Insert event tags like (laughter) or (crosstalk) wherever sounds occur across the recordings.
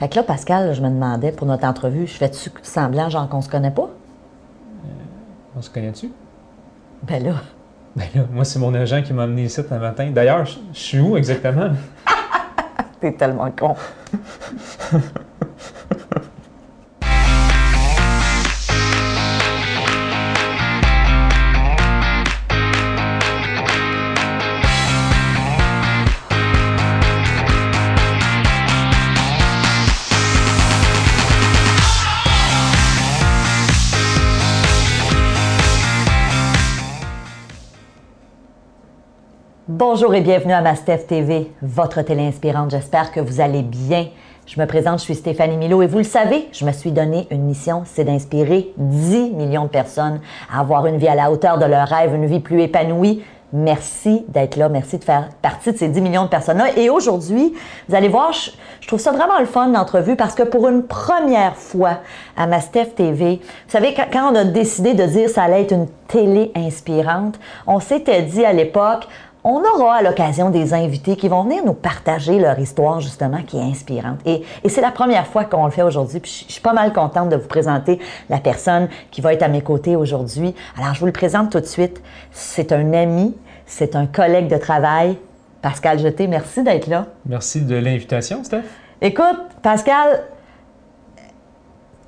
Fait que là, Pascal, je me demandais pour notre entrevue, je fais-tu semblant, genre qu'on se connaît pas? On se connaît-tu? Ben là. Ben là, moi, c'est mon agent qui m'a amené ici un matin. D'ailleurs, je suis où exactement? (laughs) T'es tellement con. (laughs) Bonjour et bienvenue à Mastef TV, votre télé inspirante. J'espère que vous allez bien. Je me présente, je suis Stéphanie Milo et vous le savez, je me suis donné une mission, c'est d'inspirer 10 millions de personnes à avoir une vie à la hauteur de leurs rêves, une vie plus épanouie. Merci d'être là, merci de faire partie de ces 10 millions de personnes-là. Et aujourd'hui, vous allez voir, je, trouve ça vraiment le fun l'entrevue parce que pour une première fois à Mastef TV, vous savez, quand, quand on a décidé de dire ça allait être une télé inspirante, on s'était dit à l'époque, on aura à l'occasion des invités qui vont venir nous partager leur histoire justement qui est inspirante. Et, et c'est la première fois qu'on le fait aujourd'hui. Puis je, je suis pas mal contente de vous présenter la personne qui va être à mes côtés aujourd'hui. Alors je vous le présente tout de suite. C'est un ami, c'est un collègue de travail. Pascal Jeté, merci d'être là. Merci de l'invitation, Steph. Écoute, Pascal,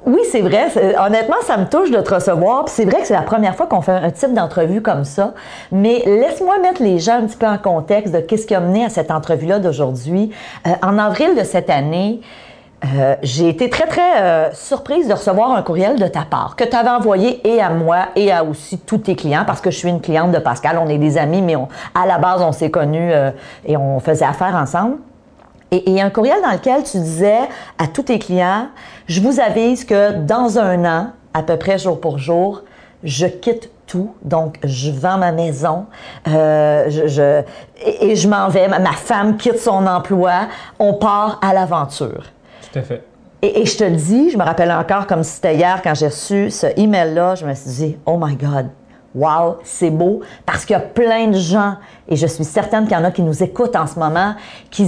oui, c'est vrai. C'est- Honnêtement, ça me touche de te recevoir. C'est vrai que c'est la première fois qu'on fait un type d'entrevue comme ça. Mais laisse-moi mettre les gens un petit peu en contexte de qu'est-ce qui a mené à cette entrevue-là d'aujourd'hui. Euh, en avril de cette année, euh, j'ai été très, très euh, surprise de recevoir un courriel de ta part que tu avais envoyé et à moi et à aussi tous tes clients parce que je suis une cliente de Pascal. On est des amis, mais à la base, on s'est connus euh, et on faisait affaire ensemble. Et, et un courriel dans lequel tu disais à tous tes clients, je vous avise que dans un an, à peu près jour pour jour, je quitte tout. Donc, je vends ma maison, euh, je, je- et, et je m'en vais. Ma, ma femme quitte son emploi. On part à l'aventure. Tout à fait. Et, et je te le dis, je me rappelle encore comme si c'était hier quand j'ai reçu ce email-là, je me suis dit, oh my God, wow, c'est beau, parce qu'il y a plein de gens, et je suis certaine qu'il y en a qui nous écoutent en ce moment, qui,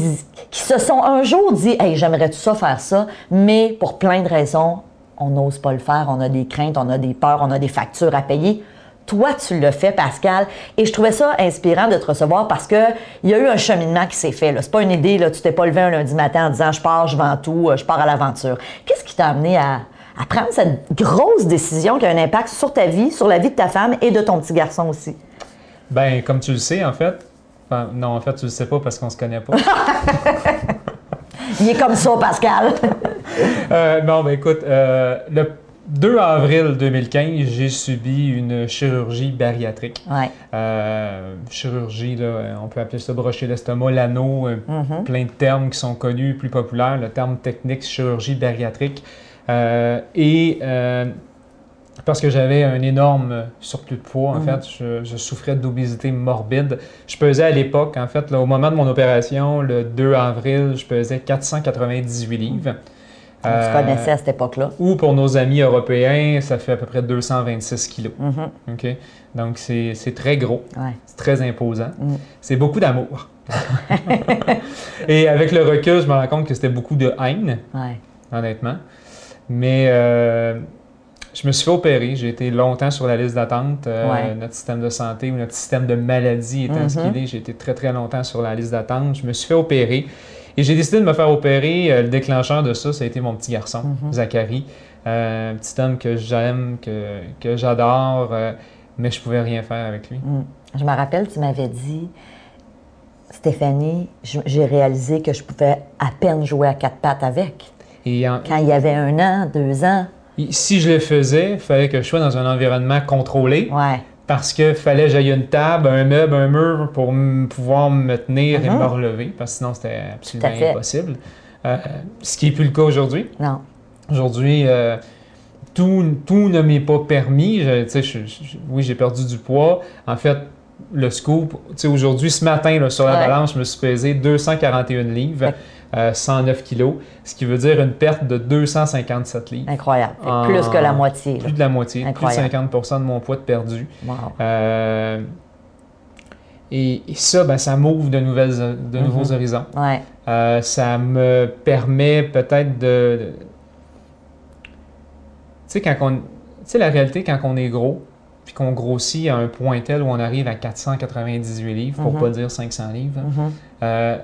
se sont un jour dit, hey, j'aimerais tout ça faire ça, mais pour plein de raisons, on n'ose pas le faire, on a des craintes, on a des peurs, on a des factures à payer. Toi, tu le fais, Pascal. Et je trouvais ça inspirant de te recevoir parce que il y a eu un cheminement qui s'est fait. C'est pas une idée, là. Tu t'es pas levé un lundi matin en disant je pars, je vends tout, je pars à l'aventure. Qu'est-ce qui t'a amené à, à prendre cette grosse décision qui a un impact sur ta vie, sur la vie de ta femme et de ton petit garçon aussi? Ben, comme tu le sais, en fait, enfin, non, en fait, tu le sais pas parce qu'on se connaît pas. (laughs) Il est comme ça, Pascal. (laughs) Euh, non, ben écoute, euh, le 2 avril 2015, j'ai subi une chirurgie bariatrique. ouais. Euh, chirurgie, là, on peut appeler ça brocher l'estomac, l'anneau, euh, Mhm. plein de termes qui sont connus, plus populaires. Le terme technique, chirurgie bariatrique. Euh, et euh, parce que j'avais un énorme surplus de poids, en Mhm. fait, je, je souffrais d'obésité morbide. Je pesais à l'époque, en fait, là, au moment de mon opération, le 2 avril, je pesais 498 livres. Se Euh, connaissait à cette époque-là. ou pour nos amis européens, ça fait à peu près 226 kilos. Mhm. Donc, c'est très gros. Ouais. C'est très imposant. Mm. C'est beaucoup d'amour. (laughs) Et avec le recul, je me rends compte que c'était beaucoup de haine, Ouais. honnêtement. Mais euh, je me suis fait opérer. J'ai été longtemps sur la liste d'attente. Euh, Ouais. Notre système de santé ou notre système de maladie étant ce Mhm. qu'il est, j'ai été très, très longtemps sur la liste d'attente. Je me suis fait opérer. Et j'ai décidé de me faire opérer. Euh, Le déclencheur de ça, ça a été mon petit garçon, Mhm. Zachary. Un petit homme que j'aime, que, que j'adore, mais je pouvais rien faire avec lui. Mm. Je me rappelle, tu m'avais dit, Stéphanie, j'ai réalisé que je pouvais à peine jouer à quatre pattes avec. Et en- Quand il y avait un an, deux ans. si je le faisais, il fallait que je sois dans un environnement contrôlé Ouais. parce que fallait que j'aille une table, un meuble, un mur pour pouvoir me tenir et Mhm. me relever parce que sinon c'était absolument impossible. Euh, ce qui n'est plus le cas aujourd'hui. Non. Aujourd'hui, euh, tout, tout ne m'est pas permis. Je- tu sais, je- je- oui, j'ai perdu du poids. En fait, le scoop, aujourd'hui, ce matin, là, sur la Ouais. balance, je me suis pesé 241 livres, euh, 109 kilos, ce qui veut dire une perte de 257 livres. Incroyable. Plus que la moitié. là. Plus de la moitié, Incroyable. plus de 50% de mon poids de perdu. Wow. Euh, et, et ça, ben, ça m'ouvre de, nouvelles, de Mhm. nouveaux horizons. Ouais. Euh, ça me permet peut-être de. Tu sais, quand on. Tu sais, la réalité, quand on est gros, puis qu'on grossit à un point tel où on arrive à 498 livres, pour Mhm. pas dire 500 livres, hein, Mhm. euh,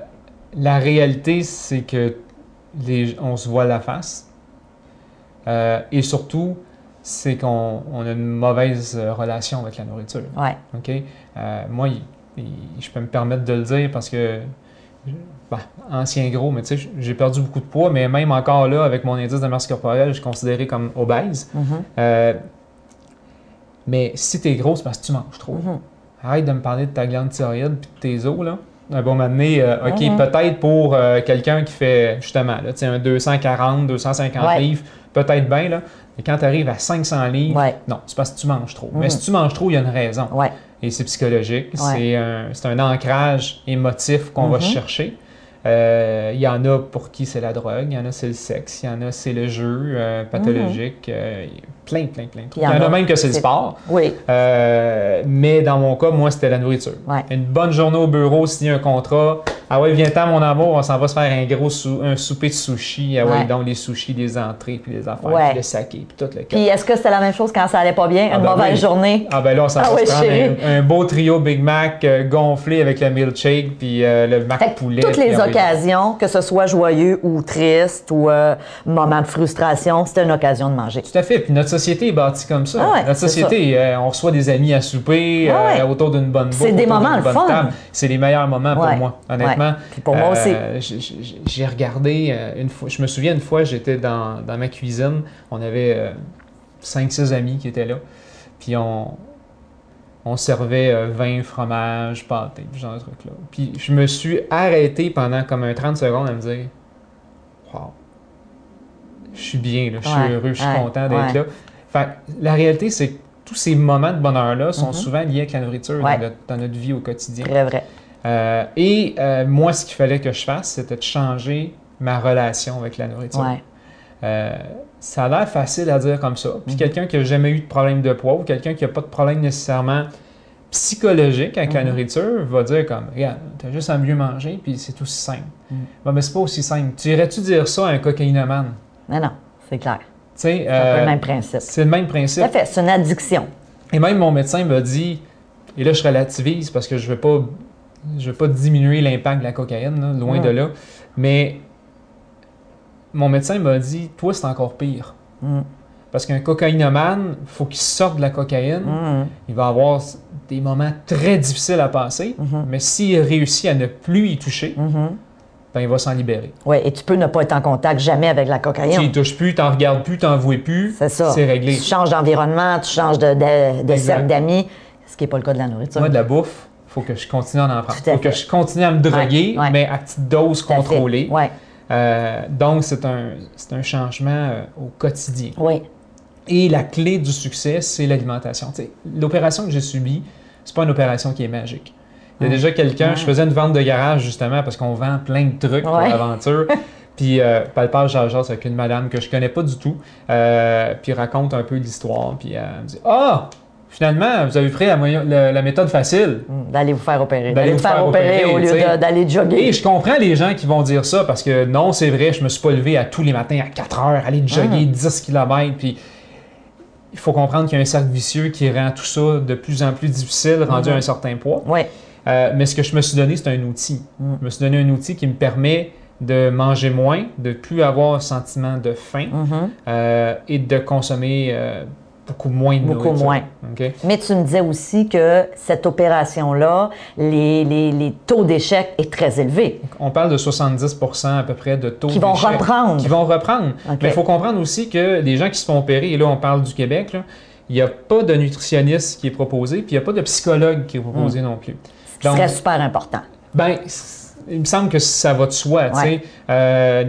la réalité, c'est que les, on se voit la face. Euh, et surtout, c'est qu'on on a une mauvaise relation avec la nourriture. Ouais. OK? Euh, moi, il- il- je peux me permettre de le dire parce que, ben, ancien gros, mais tu sais, j'ai perdu beaucoup de poids, mais même encore là, avec mon indice de masse corporelle, je suis considéré comme obèse. Mhm. Euh, mais si t'es gros, c'est parce que tu manges trop. Mhm. Arrête de me parler de ta glande thyroïde puis de tes os, là. Un bon moment donné, euh, OK, Mhm. peut-être pour euh, quelqu'un qui fait, justement, là, un 240, 250 Ouais. livres, peut-être bien, là. Mais quand tu arrives à 500 livres, Ouais. non, c'est parce que tu manges trop. Mhm. Mais si tu manges trop, il y a une raison. Ouais. Et c'est psychologique. C'est un, c'est un ancrage émotif qu'on va Mhm. chercher. Euh, Il y en a pour qui c'est la drogue, il y en a c'est le sexe, il y en a c'est le jeu euh, pathologique, euh, plein, plein, plein. Mhm. Il y en a a. même que c'est le sport. Oui. Mais dans mon cas, moi, c'était la nourriture. Ouais. Une bonne journée au bureau, signer un contrat. Ah ouais, viens-t'en, mon amour, on s'en va se faire un gros sou- un souper de sushi. Ah ouais, Ouais. donc les sushis, les entrées, puis les affaires, Ouais. puis le saké, puis tout le Puis est-ce que c'était la même chose quand ça allait pas bien? Ah Une ben mauvaise oui. journée? Ah ben là, on s'en Ah va se prendre un, un beau trio Big Mac euh, gonflé avec le milkshake, puis euh, le mac Fait poulet. toutes les occasions, que ce soit joyeux ou triste ou euh, moment de frustration, c'était une occasion de manger. Tout à fait. Puis notre société est bâtie comme ça. Ah ouais, notre c'est société, on reçoit des amis à souper Ah autour d'une bonne bouffe. C'est des moments le fun. C'est les meilleurs moments pour moi, honnêtement. Puis pour moi aussi. Euh, j'ai- regardé euh, une fois. Je me souviens une fois, j'étais dans, dans ma cuisine. On avait 5-6 amis qui étaient là. Puis on, on servait euh, vin, fromage, pâté, ce genre de trucs-là. Puis je me suis arrêté pendant comme un 30 secondes à me dire Wow, je suis bien, là, je suis Ouais, heureux, je suis ouais, content d'être ouais. là. Fait la réalité, c'est que tous ces moments de bonheur-là sont Mhm. souvent liés avec la nourriture dans, notre, dans notre vie au quotidien. Très vrai. Euh, et euh, moi, ce qu'il fallait que je fasse, c'était de changer ma relation avec la nourriture. Ouais. Euh, ça a l'air facile à dire comme ça. Puis Mhm. quelqu'un qui n'a jamais eu de problème de poids ou quelqu'un qui n'a pas de problème nécessairement psychologique avec la Mhm. nourriture va dire comme regarde, t'as juste à mieux manger puis c'est aussi simple. Mhm. Bon, mais c'est pas aussi simple. Tu irais-tu dire ça à un cocaïnomane? Mais non, c'est clair. C'est euh, le même principe. c'est le même Tout principe. à fait, c'est une addiction. Et même mon médecin m'a dit, et là je relativise parce que je ne veux pas, je veux pas diminuer l'impact de la cocaïne, là, loin Mm. de là, mais mon médecin m'a dit, toi c'est encore pire. Mm. Parce qu'un cocaïnomane, il faut qu'il sorte de la cocaïne, Mhm. il va avoir des moments très difficiles à passer, Mhm. mais s'il réussit à ne plus y toucher, Mhm. ben, il va s'en libérer. Oui, et tu peux ne pas être en contact jamais avec la Tu cocaïne. ne touches plus, tu n'en regardes plus, tu n'en vois plus, C'est ça. c'est réglé. Tu changes d'environnement, tu changes de, de, cercle d'amis, ce qui n'est pas le cas de la nourriture. Moi, de la bouffe, faut que je continue à en prendre. Faut que je continue à me droguer, Ouais, ouais. mais à petite dose Tout contrôlée. Ouais. Euh, donc, c'est un, un changement euh, au quotidien. Oui. Et la clé du succès, c'est l'alimentation. L'opération que j'ai subie, c'est pas une opération qui est magique. Il y a Ouais. déjà quelqu'un, je faisais une vente de garage justement parce qu'on vend plein de trucs pour l'aventure. (laughs) Puis, euh, palpage jase avec une madame que je connais pas du tout, euh, puis raconte un peu l'histoire. Puis, elle me dit Ah, finalement, vous avez pris la, moyen- la- la méthode facile. Mm, D'aller vous faire opérer. D'aller vous vous faire opérer, opérer, au lieu d'aller jogger. Et je comprends les gens qui vont dire ça parce que non, c'est vrai, je me suis pas levé à tous les matins à 4 heures, aller jogger Mm. 10 km. Puis il faut comprendre qu'il y a un cercle vicieux qui rend tout ça de plus en plus difficile, rendu Mhm. à un certain poids. Oui. Euh, mais ce que je me suis donné, c'est un outil. Mm. Je me suis donné un outil qui me permet de manger moins, de plus avoir un sentiment de faim Mhm. euh, et de consommer euh, beaucoup moins de Beaucoup nourriture. moins. Mais tu me disais aussi que cette opération-là, les, les- les taux d'échec est très élevé. On parle de 70% à peu près de taux Qui vont d'échec. reprendre. Qui vont reprendre. Mais il faut comprendre aussi que les gens qui se font opérer, et là on parle du Québec, là, il n'y a pas de nutritionniste qui est proposé, puis il n'y a pas de psychologue qui est proposé non plus. Ce qui Donc, serait super important. ben, il me semble que ça va de soi. tu Ouais. sais. Euh,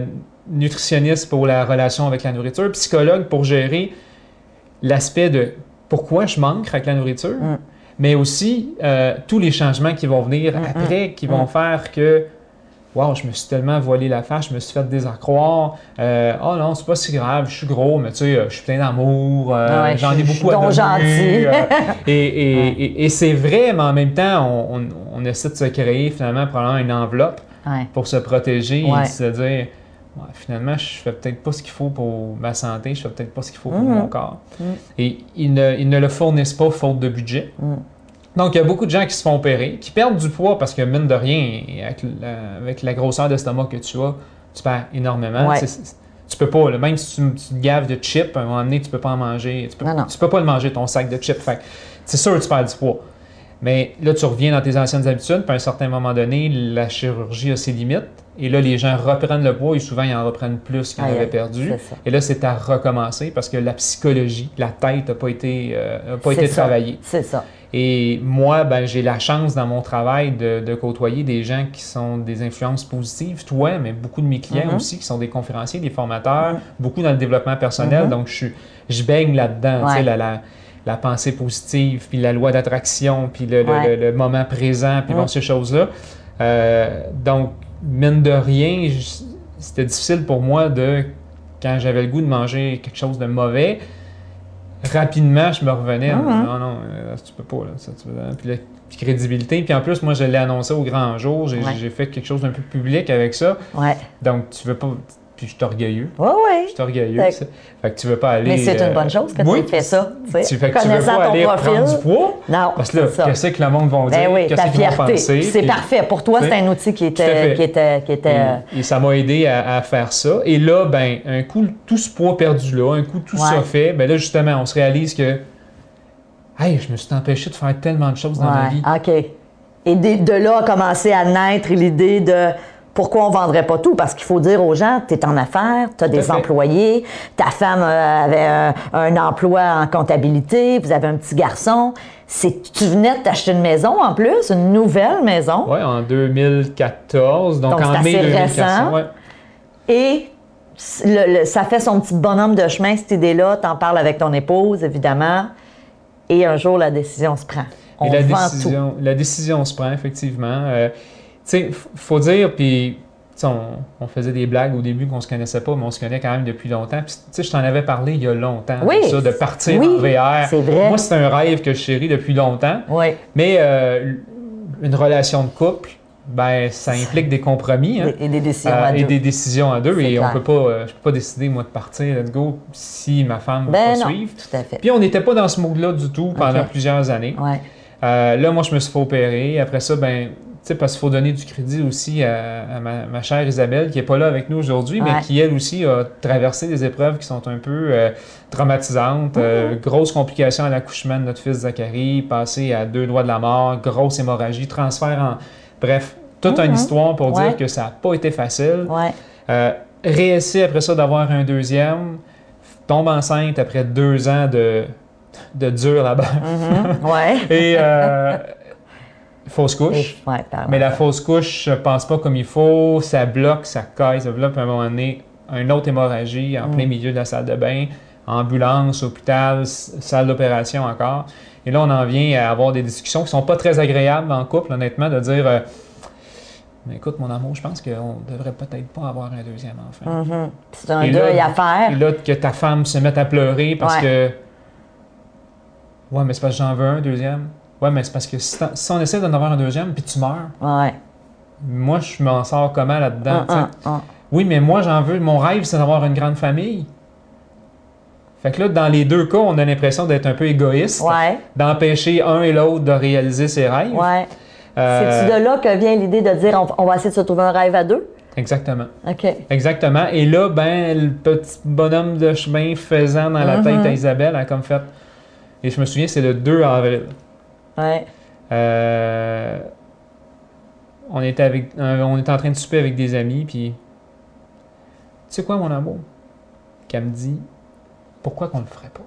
nutritionniste pour la relation avec la nourriture, psychologue pour gérer l'aspect de pourquoi je manque avec la nourriture, Mm. mais aussi euh, tous les changements qui vont venir Mm, après, qui vont faire que Wow, je me suis tellement voilé la face, je me suis fait désaccroire. Euh, oh non, c'est pas si grave, je suis gros, mais tu sais, euh, je suis plein d'amour, euh, Ah ouais, j'en je- ai beaucoup à donner, euh, (laughs) et et- et- et c'est vrai, mais en même temps, on, on- on essaie de se créer finalement probablement une enveloppe Ouais. pour se protéger Ouais. et se dire Ouais, finalement, je fais peut-être pas ce qu'il faut pour ma santé, je fais peut-être pas ce qu'il faut pour Mhm. mon corps. Mhm. Et ils ne, ils ne le fournissent pas faute de budget. Mhm. Donc, il y a beaucoup de gens qui se font opérer, qui perdent du poids parce que, mine de rien, avec la, avec la grosseur d'estomac que tu as, tu perds énormément. Ouais. Tu peux pas, là, même si tu, tu te gaves de chips, à un moment donné, tu peux pas en manger. Tu peux, Non, non. tu peux pas le manger, ton sac de chips. Fait c'est sûr que tu perds du poids. Mais là, tu reviens dans tes anciennes habitudes, puis à un certain moment donné, la chirurgie a ses limites. Et là, les gens reprennent le poids et souvent, ils en reprennent plus qu'ils en avaient perdu. Et là, c'est à recommencer parce que la psychologie, la tête n'a pas été, euh, a pas été ça. travaillée. C'est ça. Et moi, ben, j'ai la chance dans mon travail de, de côtoyer des gens qui sont des influences positives, toi, mais beaucoup de mes clients Mhm. aussi, qui sont des conférenciers, des formateurs, Mhm. beaucoup dans le développement personnel. Mhm. Donc, je, je baigne là-dedans, tu sais, la, la pensée positive, puis la loi d'attraction, puis le, le- Ouais. le- le moment présent, puis bon, ces choses-là. Euh, donc, mine de rien, c'était difficile pour moi de, quand j'avais le goût de manger quelque chose de mauvais, rapidement, je me revenais. Mhm. Non, non, euh, tu peux pas. Là, ça, tu peux- puis la crédibilité. Puis en plus, moi, je l'ai annoncé au grand jour. J'ai Ouais. fait quelque chose d'un peu public avec ça. Ouais. Donc, tu veux pas. Puis je suis orgueilleux. Ouais, ouais. Je suis orgueilleux. Fait- que tu veux pas aller. Mais c'est euh, une bonne chose que oui, tu fait ça. Tu fait que tu veux pas aller profil. prendre du poids. Non, Parce que là, qu'est-ce que le monde va dire? Ben oui, qu'est-ce qu'ils vont penser, C'est parfait. Pour toi, c'est un outil qui était. Qui était, qui était euh, Et, et ça m'a aidé à, à faire ça. Et là, ben, un coup, tout ce poids perdu là, un coup, tout Ouais. ça fait, ben là, justement, on se réalise que, hey, je me suis empêché de faire tellement de choses dans ma vie. OK. Et de, de là a commencé à naître l'idée de pourquoi on ne vendrait pas tout? Parce qu'il faut dire aux gens, tu es en affaires, tu as Tout des fait. employés, ta femme euh, avait un, un emploi en comptabilité, vous avez un petit garçon. C'est, tu venais de t'acheter une maison en plus, une nouvelle maison. Ouais, en 2014, donc, en mai assez 2014. récent. ouais. Et le- le- ça fait son petit bonhomme de chemin, cette idée-là. Tu en parles avec ton épouse, évidemment. Et un jour, la décision se prend. On Et la vend décision, la décision se prend, effectivement. Euh, sais, faut dire, puis on, on faisait des blagues au début qu'on se connaissait pas, mais on se connaît quand même depuis longtemps. Puis, tu sais, je t'en avais parlé il y a longtemps, Oui, de ça, de partir oui, en VR. c'est vrai. Moi, c'est un rêve que je chéris depuis longtemps. Oui. Mais euh, une relation de couple, ben, ça implique des compromis. hein. Et des décisions Euh, à et deux. des décisions à deux. Et on clair. peut pas, euh, je peux pas décider, moi, de partir, let's go, si ma femme ne Ben veut non, suivre. tout à fait. Puis on n'était pas dans ce mood-là du tout pendant plusieurs années. Ouais. Euh, là, moi, je me suis fait opérer. Après ça, ben, sais, parce qu'il faut donner du crédit aussi à, à ma, ma chère Isabelle, qui n'est pas là avec nous aujourd'hui, mais qui, elle aussi, a traversé des épreuves qui sont un peu euh, traumatisantes. Euh, grosse complication à l'accouchement de notre fils Zachary, passé à deux doigts de la mort, grosse hémorragie, transfert en... Bref, toute une histoire pour Ouais. dire que ça n'a pas été facile. Ouais. Euh, réessayer après ça d'avoir un deuxième, tombe enceinte après deux ans de, de dur là-bas. Ouais. (laughs) Et (laughs) fausse Et- couche. ouais, pardon. Mais la fausse couche, je pense pas comme il faut. Ça bloque, ça caille, ça bloque. Puis à un moment donné, une autre hémorragie en Mm. plein milieu de la salle de bain, ambulance, hôpital, salle d'opération encore. Et là, on en vient à avoir des discussions qui sont pas très agréables en couple, honnêtement, de dire euh, Mais écoute, mon amour, je pense qu'on devrait peut-être pas avoir un deuxième enfant. Mhm. C'est un deuil à faire. Et là, que ta femme se mette à pleurer parce Ouais. que. Ouais, mais c'est parce que j'en veux un deuxième. Ouais, mais c'est parce que si, on essaie d'en avoir un deuxième puis tu meurs, Ouais. moi, je m'en sors comment là-dedans? Sais? un, un. Oui, mais moi, j'en veux. Mon rêve, c'est d'avoir une grande famille. Fait que là, dans les deux cas, on a l'impression d'être un peu égoïste, Ouais. d'empêcher un et l'autre de réaliser ses rêves. Ouais. Euh, C'est-tu de là que vient l'idée de dire on, on va essayer de se trouver un rêve à deux? Exactement. OK. Exactement. Et là, ben, le petit bonhomme de chemin faisant dans la Mhm. tête à Isabelle, elle a comme fait. Et je me souviens, c'est le 2 avril. Ouais. Euh, on, était avec, euh, on était en train de souper avec des amis, puis. Tu sais quoi, mon amour? Qu'elle me dit, pourquoi qu'on le ferait pas?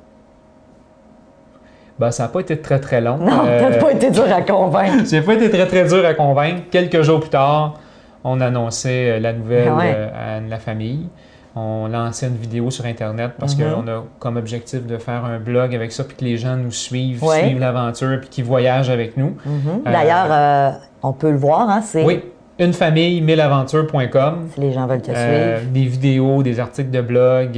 Ben, ça n'a pas été très très long. Non, Euh, t'as pas été dur à convaincre. (laughs) J'ai pas été très très dur à convaincre. Quelques jours plus tard, on annonçait euh, la nouvelle ouais. euh, à la famille. On lançait une vidéo sur Internet parce Mhm. qu'on a comme objectif de faire un blog avec ça, puis que les gens nous suivent, Ouais. suivent l'aventure, puis qu'ils voyagent avec nous. Mhm. Euh, D'ailleurs, euh, on peut le voir, hein, c'est Oui, une famille, milleaventures.com. si les gens veulent te Euh, suivre. des vidéos, des articles de blog.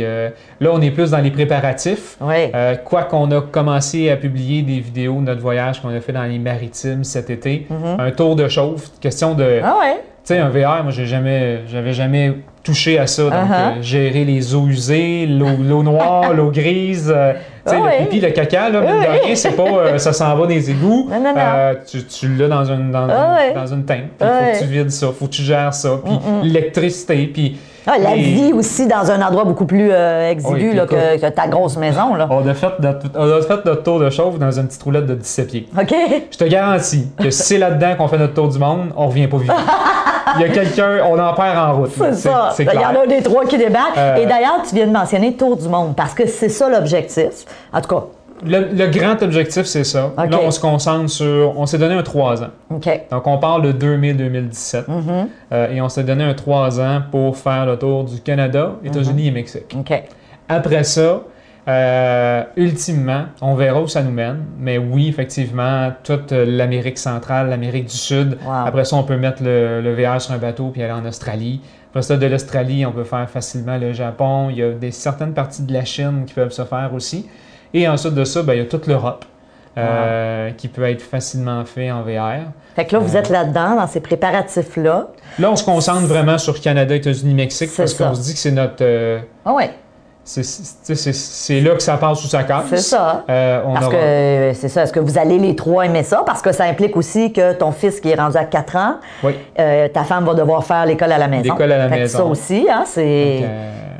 là, on est plus dans les préparatifs. Oui. Quoi qu'on a commencé à publier des vidéos de notre voyage qu'on a fait dans les maritimes cet été. Mhm. Un tour de chauffe, question de... Ah ouais. Sais, un VR, moi, j'ai jamais, j'avais jamais touché à ça. Donc, Uh-huh. euh, gérer les eaux usées, l'eau noire, l'eau grise, euh, tu sais, Ah le pipi, le caca, là, mine de rien, c'est pas euh, ça s'en va dans les égouts. Non, non, non. Tu tu l'as dans une, dans, Ah une, dans une tank. Puis il Ouais. faut que tu vides ça, faut que tu gères ça. Puis Mm-mm. l'électricité, puis Ah, la vie aussi dans un endroit beaucoup plus euh, exigu Oui, là, que, que ta grosse maison. Là. on a, fait notre, on a fait notre tour de chauffe dans une petite roulette de 17 pieds. OK? Je te garantis que si c'est là-dedans qu'on fait notre tour du monde, on revient pas vivant. Il y a quelqu'un, on en perd en route. C'est ça. Il y en a des trois qui débarquent. Euh, Et d'ailleurs, tu viens de mentionner Tour du monde parce que c'est ça l'objectif. En tout cas, Le, le grand objectif, c'est ça. Là, on se concentre sur. On s'est donné un 3 ans. Donc, on parle de 2000-2017. Mm-hmm. Euh, et on s'est donné un 3 ans pour faire le tour du Canada, États-Unis et Mexique. Après ça, euh, ultimement, on verra où ça nous mène. Mais oui, effectivement, toute l'Amérique centrale, l'Amérique du Sud. Wow. Après ça, on peut mettre le, le VR sur un bateau puis aller en Australie. Après ça, de l'Australie, on peut faire facilement le Japon. Il y a des, certaines parties de la Chine qui peuvent se faire aussi. Et ensuite de ça, ben, il y a toute l'Europe euh, qui peut être facilement fait en VR. Fait que là, vous êtes là-dedans, dans ces préparatifs-là. Là, on se concentre vraiment sur Canada, États-Unis, Mexique parce qu'on se dit que c'est notre. euh, Ah ouais, c'est- là que ça passe sous sa casse. c'est ça. Euh, on Parce aura- que euh, c'est ça. Est-ce que vous allez les trois aimer ça? Parce que ça implique aussi que ton fils qui est rendu à 4 ans, Oui. euh, ta femme va devoir faire l'école à la maison. L'école à la Fait que maison. Ça aussi, hein, c'est.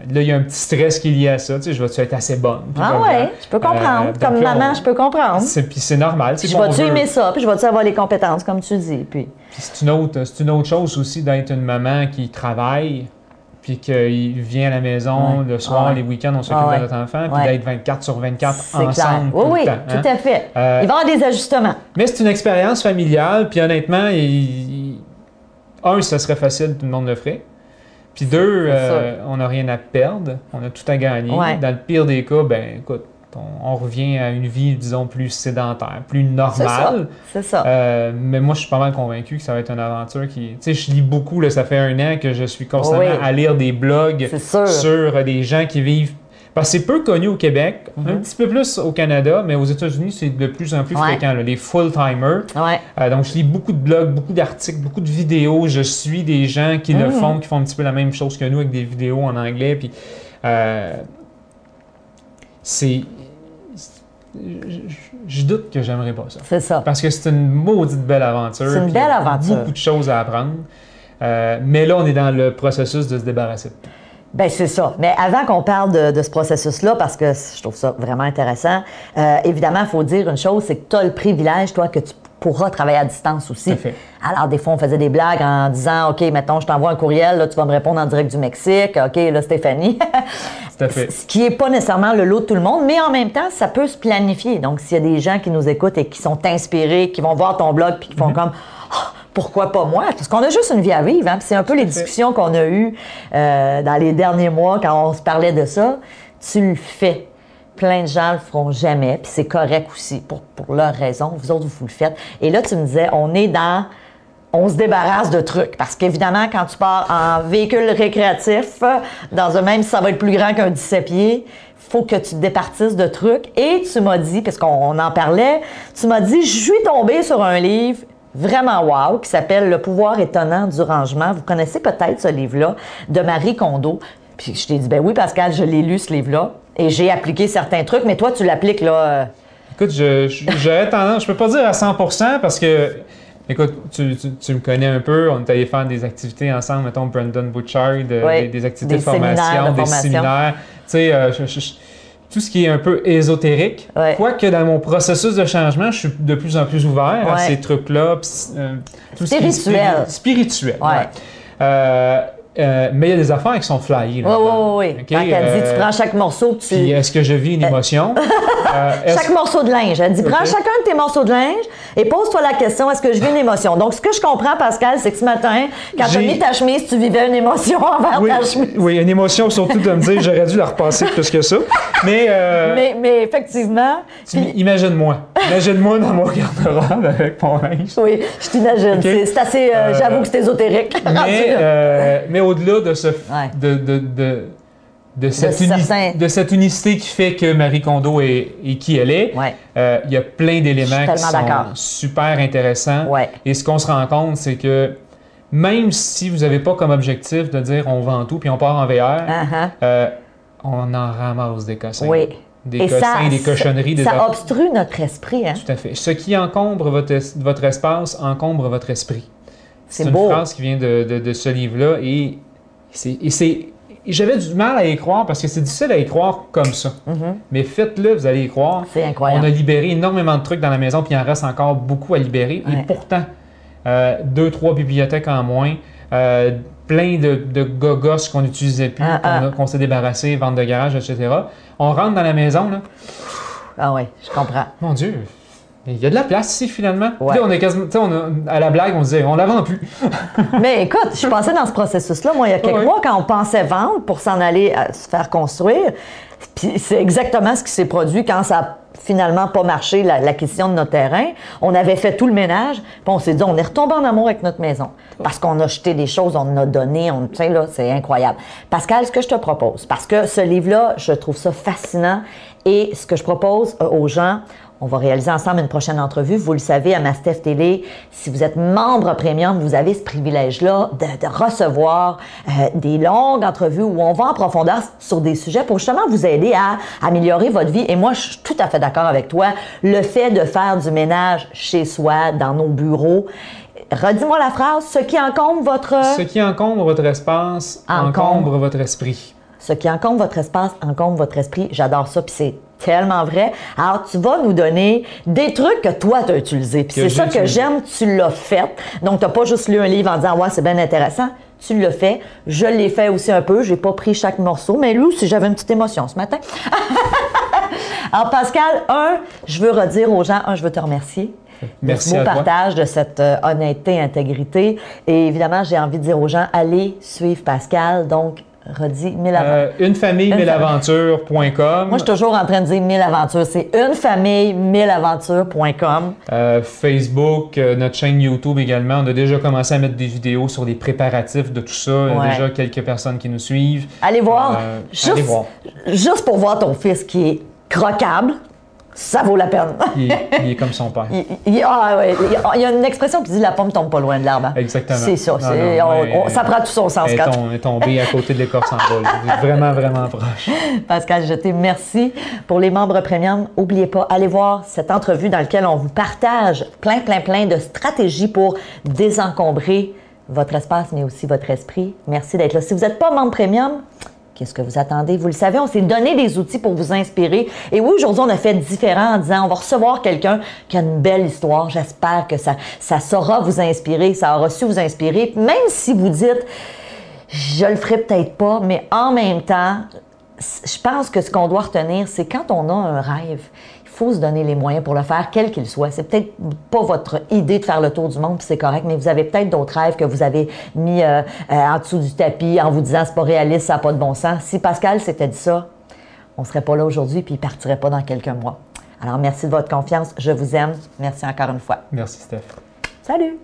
Là, il y a un petit stress qui est lié à ça. Tu sais, je vais-tu être assez bonne? Ah voilà. ouais, je peux comprendre. Euh, Comme là, maman, on- je peux comprendre. C'est- Puis c'est normal. Puis je vais-tu veut- aimer ça? Puis je vais-tu avoir les compétences, comme tu dis? Puis, c'est une, autre, c'est une autre chose aussi d'être une maman qui travaille, puis qu'il vient à la maison Ouais. le soir, Ah ouais. les week-ends, on s'occupe Ah ouais. de notre enfant, puis d'être 24 sur 24 c'est clair. ensemble Oui, tout oui, le temps. hein. tout à fait. Euh, Il va y avoir des ajustements. Mais c'est une expérience familiale, puis honnêtement, il- un, ça serait facile, tout le monde le ferait. Puis deux, euh, on n'a rien à perdre, on a tout à gagner. Ouais. Dans le pire des cas, ben écoute, on, on revient à une vie, disons, plus sédentaire, plus normale. C'est ça. Euh, mais moi, je suis pas mal convaincu que ça va être une aventure qui. Tu sais, je lis beaucoup, là, ça fait un an que je suis constamment Oui. à lire des blogs sur des gens qui vivent. Parce que c'est peu connu au Québec, un Mhm. petit peu plus au Canada, mais aux États-Unis, c'est de plus en plus Ouais. fréquent, là, les full-timers. Ouais. Euh, donc, je lis beaucoup de blogs, beaucoup d'articles, beaucoup de vidéos. Je suis des gens qui le Mhm. font, qui font un petit peu la même chose que nous avec des vidéos en anglais. Puis, euh, c'est. Je, doute que j'aimerais pas ça. C'est ça. Parce que c'est une maudite belle aventure. C'est une belle il y a aventure. Beaucoup de choses à apprendre. Euh, mais là, on est dans le processus de se débarrasser. de tout. Ben c'est ça. Mais avant qu'on parle de, de ce processus-là, parce que je trouve ça vraiment intéressant, euh, évidemment, il faut dire une chose, c'est que tu as le privilège, toi, que tu pourras travailler à distance aussi. Fait. Alors, des fois, on faisait des blagues en disant, OK, mettons, je t'envoie un courriel, là, tu vas me répondre en direct du Mexique. OK, là, Stéphanie. (laughs) Fait. Ce qui n'est pas nécessairement le lot de tout le monde, mais en même temps, ça peut se planifier. Donc, s'il y a des gens qui nous écoutent et qui sont inspirés, qui vont voir ton blog puis qui Mhm. font comme Ah, pourquoi pas moi? Parce qu'on a juste une vie à vivre. Hein? C'est un peu les discussions qu'on a eues euh, dans les derniers mois quand on se parlait de ça. Tu le fais. Plein de gens le feront jamais, puis c'est correct aussi pour, pour leurs raisons. Vous autres, vous le faites. Et là, tu me disais, on est dans on se débarrasse de trucs. Parce qu'évidemment, quand tu pars en véhicule récréatif, dans un même si ça va être plus grand qu'un 17 pieds, faut que tu te départisses de trucs. Et tu m'as dit, parce qu'on on en parlait, tu m'as dit, je suis tombée sur un livre vraiment wow qui s'appelle Le pouvoir étonnant du rangement. Vous connaissez peut-être ce livre-là de Marie Kondo. Puis je t'ai dit, ben oui, Pascal, je l'ai lu, ce livre-là. Et j'ai appliqué certains trucs, mais toi, tu l'appliques, là. euh, Écoute, je- je- j'aurais tendance, je peux pas dire à 100% parce que, écoute, tu, tu- tu me connais un peu, on est allé faire des activités ensemble, mettons Brandon de- Oui, des, des activités des de formation, des séminaires, tu sais, euh, je- je- je- tout ce qui est un peu ésotérique. Ouais. Quoique dans mon processus de changement, je suis de plus en plus ouvert à ces trucs-là. euh, tout ce qui est Spirituel. spiri- spirituel. Ouais. Euh, euh, mais il y a des affaires qui sont flyées. Oui, oui, oui. Quand elle dit, euh, tu prends chaque morceau, tu... Puis est-ce que je vis une émotion? (laughs) Euh, est-ce- Chaque morceau de linge. Elle dit, prends chacun de tes morceaux de linge et pose-toi la question, est-ce que je vis une émotion? Donc, ce que je comprends, Pascal, c'est que ce matin, quand tu as mis ta chemise, tu vivais une émotion (laughs) envers Oui, ta chemise. oui, une émotion surtout de me dire j'aurais dû la repasser plus que ça. Mais, euh, Mais, mais effectivement, puis- imagine-moi. Imagine-moi dans mon garde-robe avec mon linge. oui, je t'imagine. C'est assez, euh, Euh, j'avoue que c'est ésotérique. Mais, (laughs) euh, mais au-delà de, ce, Ouais. de, de, de, de cette uni- certains- de cette unicité qui fait que Marie Kondo est, est qui elle est, Ouais. euh, il y a plein d'éléments qui sont super intéressants. Ouais. Et ce qu'on se rend compte, c'est que même si vous n'avez pas comme objectif de dire on vend tout puis on part en VR, Uh-huh. euh, on en ramasse des cossins. Oui. Des Et cossins, ça, des cochonneries, des ça obstrue notre esprit. Hein? Tout à fait. Ce qui encombre votre, es- votre espace encombre votre esprit. C'est une beau. phrase qui vient de, de- de ce livre-là et J'avais du mal à y croire parce que c'est difficile à y croire comme ça. Mhm. Mais faites-le, vous allez y croire. C'est On incroyable. a libéré énormément de trucs dans la maison, puis il en reste encore beaucoup à libérer. Ouais. Et pourtant, euh, deux, trois bibliothèques en moins, euh, plein de, de gogos qu'on n'utilisait plus, Ah, qu'on ah. qu'on s'est débarrassé, vente de garage, etc. On rentre dans la maison, là. Ah oui, je comprends. Mon Dieu, il y a de la place ici finalement. Puis Ouais. là, on est quasiment, tu sais, on a- à la blague, on se disait, on la vend plus. (laughs) Mais écoute, je suis passée dans ce processus-là, moi, il y a quelques Oui. mois, quand on pensait vendre pour s'en aller à se faire construire. Puis c'est exactement ce qui s'est produit quand ça a finalement pas marché, la- l'acquisition de notre terrain. On avait fait tout le ménage, puis on s'est dit, on est retombé en amour avec notre maison. Parce qu'on a jeté des choses, on en a donné, on, tu sais, là, c'est incroyable. Pascal, ce que je te propose, parce que ce livre-là, je trouve ça fascinant, et ce que je propose euh, aux gens, on va réaliser ensemble une prochaine entrevue. Vous le savez, à Mastef Télé, si vous êtes membre premium, vous avez ce privilège-là de, de recevoir euh, des longues entrevues où on va en profondeur sur des sujets pour justement vous aider à améliorer votre vie. Et moi, je suis tout à fait d'accord avec toi. Le fait de faire du ménage chez soi, dans nos bureaux, redis-moi la phrase, ce qui encombre votre... Ce qui encombre votre espace Encombre. encombre votre esprit. Ce qui encombre votre espace encombre votre esprit. J'adore ça, puis c'est tellement vrai. Alors, tu vas nous donner des trucs que toi, tu as utilisés. Puis c'est ça que j'aime, tu l'as fait. Donc, tu n'as pas juste lu un livre en disant, ouais, c'est bien intéressant. Tu l'as fait. Je l'ai fait aussi un peu. J'ai pas pris chaque morceau, mais lui aussi, j'avais une petite émotion ce matin. (laughs) Alors, Pascal, un, je veux redire aux gens, un, je veux te remercier. Merci beau à toi. partage, de cette euh, honnêteté, intégrité. Et évidemment, j'ai envie de dire aux gens, allez suivre Pascal. Donc, redis mille avant. Euh, une famille, Une mille aventures.com. Moi, je suis toujours en train de dire 1000 aventures. C'est une famille, 1000aventures.com. Euh, Facebook, euh, notre chaîne YouTube également. On a déjà commencé à mettre des vidéos sur les préparatifs de tout ça. Il y a déjà quelques personnes qui nous suivent. Allez voir. Euh, juste, allez voir. juste pour voir ton fils qui est croquable, ça vaut la peine. Il est, il est comme son père. (laughs) Il, il- ah ouais, il- y a une expression qui dit la pomme tombe pas loin de l'arbre. Exactement. C'est ça. Non, on- ouais, on- ça prend tout son sens. Elle est, quand- tom- est tombée à côté de l'écorce en là. Vraiment, vraiment proche. (laughs) Pascal Jeté, merci. Pour les membres premium, n'oubliez pas, allez voir cette entrevue dans laquelle on vous partage plein, plein, plein de stratégies pour désencombrer votre espace, mais aussi votre esprit. Merci d'être là. Si vous n'êtes pas membre premium, qu'est-ce que vous attendez? Vous le savez, on s'est donné des outils pour vous inspirer. Et oui, aujourd'hui, on a fait différent en disant, on va recevoir quelqu'un qui a une belle histoire. J'espère que ça, ça saura vous inspirer, ça aura su vous inspirer. Même si vous dites, je le ferai peut-être pas, mais en même temps, je pense que ce qu'on doit retenir, c'est quand on a un rêve, faut se donner les moyens pour le faire, quel qu'il soit. C'est peut-être pas votre idée de faire le tour du monde, puis c'est correct, mais vous avez peut-être d'autres rêves que vous avez mis euh, euh, en dessous du tapis en vous disant c'est pas réaliste, ça n'a pas de bon sens. Si Pascal s'était dit ça, on serait pas là aujourd'hui, puis il partirait pas dans quelques mois. Alors merci de votre confiance, je vous aime. Merci encore une fois. Merci, Steph. Salut!